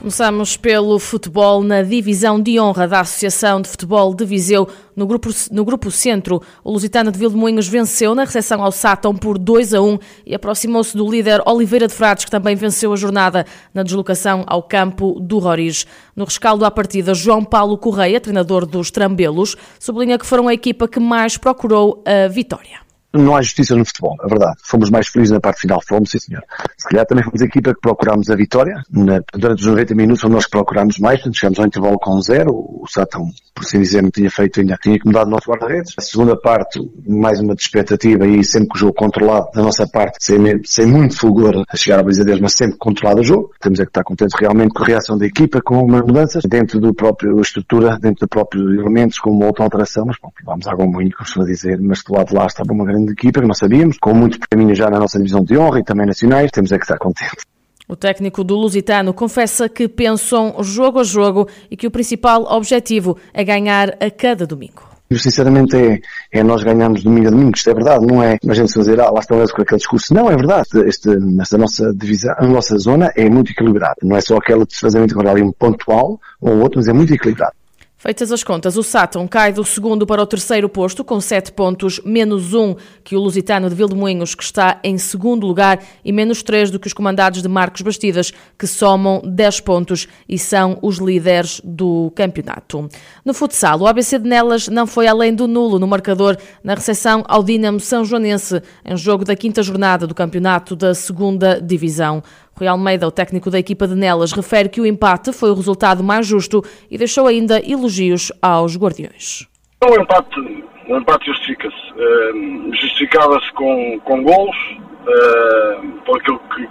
Começamos pelo futebol na divisão de honra da Associação de Futebol de Viseu. No grupo, no grupo Centro, o Lusitano de Vilmoinhos venceu na recepção ao Sátão por 2 a 1 e aproximou-se do líder Oliveira de Frades, que também venceu a jornada na deslocação ao campo do Roriz. No rescaldo à partida, João Paulo Correia, treinador dos Trambelos, sublinha que foram a equipa que mais procurou a vitória não há justiça no futebol, é verdade. Fomos mais felizes na parte final, fomos, sim senhor. Se calhar também fomos a equipa que procurámos a vitória. Na, durante os 90 minutos fomos nós que procurámos mais, chegamos ao intervalo com zero. O Sátão, por assim dizer, não tinha feito ainda, tinha incomodado o nosso guarda-redes. A segunda parte, mais uma de expectativa e sempre com o jogo controlado da nossa parte, sem, sem muito fulgor a chegar à baliza deles, mas sempre controlado o jogo. Temos é que estar contentes realmente com a reação da equipa, com umas mudanças dentro do próprio estrutura, dentro dos próprios elementos, com uma outra alteração, mas bom, vamos água muito, como dizer, mas do lado de lá estava uma grande equipa que não sabíamos, com muitos prémios já na nossa divisão de honra e também nacionais, temos é que estar contentes. O técnico do Lusitano confessa que pensam jogo a jogo e que o principal objetivo é ganhar a cada domingo. Sinceramente é, é nós ganharmos domingo a domingo, isto é verdade, não é a gente fazer, ah, lá estão eles com aquele discurso. Não, é verdade. Este, nesta nossa divisão, a nossa zona é muito equilibrada. Não é só aquela de desfazamento agora ali um pontual ou outro, mas é muito equilibrado. Feitas as contas, o Sátão cai do segundo para o terceiro posto, com 7 pontos, menos 1 que o Lusitano de Vildemoinhos, que está em segundo lugar, e menos 3 do que os comandados de Marcos Bastidas, que somam 10 pontos e são os líderes do campeonato. No futsal, o ABC de Nelas não foi além do nulo no marcador na recepção ao Dínamo São Joanense, em jogo da quinta jornada do campeonato da segunda divisão. Rui Almeida, o técnico da equipa de Nelas, refere que o empate foi o resultado mais justo e deixou ainda elogios aos guardiões. O empate, o empate justifica-se. Uh, Justificava-se com, com golos, uh, por aquilo que,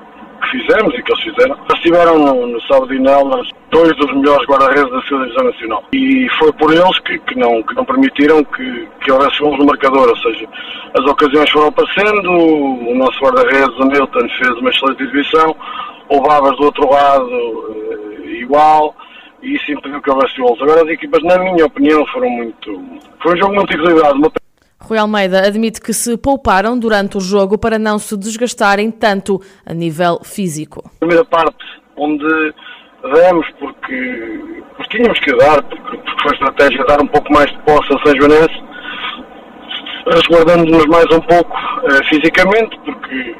fizemos e que eles fizeram. Eles tiveram no, no sábado e dois dos melhores guarda-redes da segunda divisão nacional. E foi por eles que, que, não, que não permitiram que, que houvesse gols no marcador, ou seja, as ocasiões foram aparecendo, o nosso guarda-redes, o Milton, fez uma excelente exibição, o Babas do outro lado eh, igual, e isso impediu que houvesse gols. Agora as equipas, na minha opinião, foram muito... Foi um jogo muito equilibrado. Rui Almeida admite que se pouparam durante o jogo para não se desgastarem tanto a nível físico. A primeira parte, onde demos porque, porque tínhamos que dar, porque, porque foi estratégia dar um pouco mais de posse a São Joanense, resguardando-nos mais um pouco uh, fisicamente, porque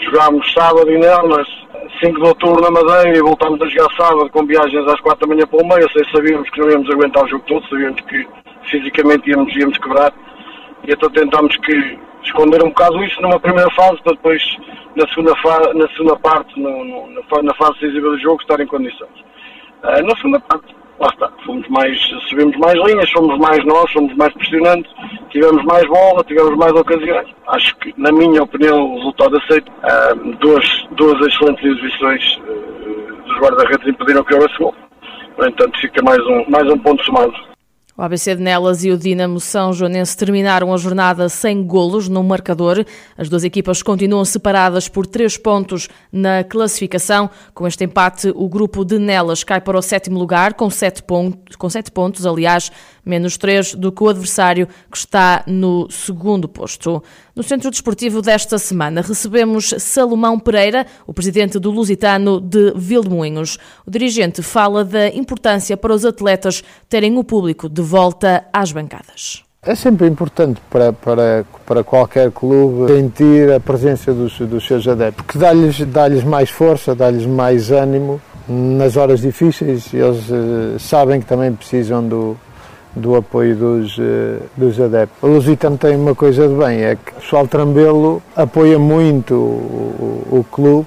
jogámos sábado e nelas, 5 de outubro na Madeira e voltámos a jogar sábado com viagens às 4 da manhã para o meio, sabíamos que não íamos aguentar o jogo todo, sabíamos que fisicamente íamos, íamos quebrar e então tentámos que esconder um bocado isso numa primeira fase para depois na segunda, na segunda parte, no, no, na fase decisiva do jogo, estar em condições. Uh, na segunda parte, lá está, fomos mais, subimos mais linhas, somos mais nós, somos mais pressionantes, tivemos mais bola, tivemos mais ocasiões. Acho que, na minha opinião, o resultado aceito. Uh, duas, duas excelentes exibições uh, dos guarda-redes impediram que houvesse gol. No entanto, fica mais um, mais um ponto somado. O ABC de Nelas e o Dinamo São Joanense terminaram a jornada sem golos no marcador. As duas equipas continuam separadas por três pontos na classificação. Com este empate, o grupo de Nelas cai para o sétimo lugar com sete pontos, com sete pontos aliás, menos três do que o adversário que está no segundo posto. No Centro Desportivo desta semana recebemos Salomão Pereira, o presidente do Lusitano de Vilmoinhos. O dirigente fala da importância para os atletas terem o público de volta às bancadas. É sempre importante para, para, para qualquer clube sentir a presença dos, dos seus adeptos, porque dá-lhes dá mais força, dá-lhes mais ânimo nas horas difíceis. Eles uh, sabem que também precisam do, do apoio dos, uh, dos adeptos. O Lusitano tem uma coisa de bem, é que o pessoal Trambelo apoia muito o, o, o clube,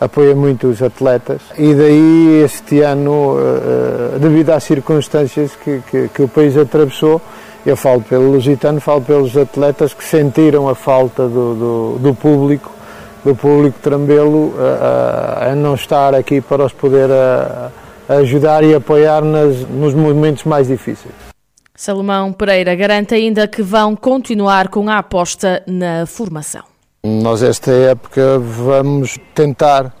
apoia muito os atletas e daí este ano, uh, devido às circunstâncias que, que, que, o país atravessou, eu falo pelo Lusitano, falo pelos atletas que sentiram a falta do, do, do público, do público Trambelo uh, a não estar aqui para os poder ajudar e apoiar nas, nos momentos mais difíceis. Salomão Pereira garante ainda que vão continuar com a aposta na formação. Nós esta época vamos tentar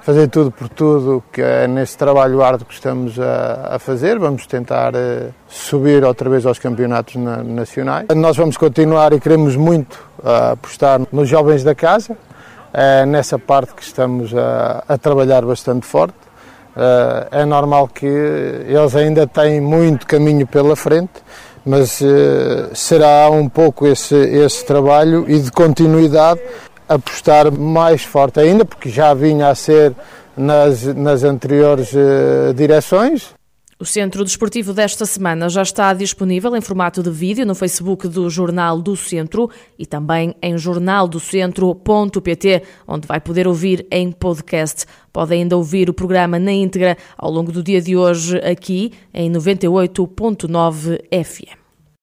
fazer tudo por tudo que é nesse trabalho árduo que estamos a, a fazer. Vamos tentar uh, subir outra vez aos campeonatos na, nacionais. Nós vamos continuar e queremos muito uh, apostar nos jovens da casa, é nessa parte que estamos a, a trabalhar bastante forte. Uh, é normal que eles ainda têm muito caminho pela frente, mas será um pouco esse, esse trabalho e de continuidade apostar mais forte ainda, porque já vinha a ser nas, nas anteriores uh, direções. O Centro Desportivo desta semana já está disponível em formato de vídeo no Facebook do Jornal do Centro e também em jornaldocentro.pt, onde vai poder ouvir em podcast. Pode ainda ouvir o programa na íntegra ao longo do dia de hoje aqui em 98.9 FM.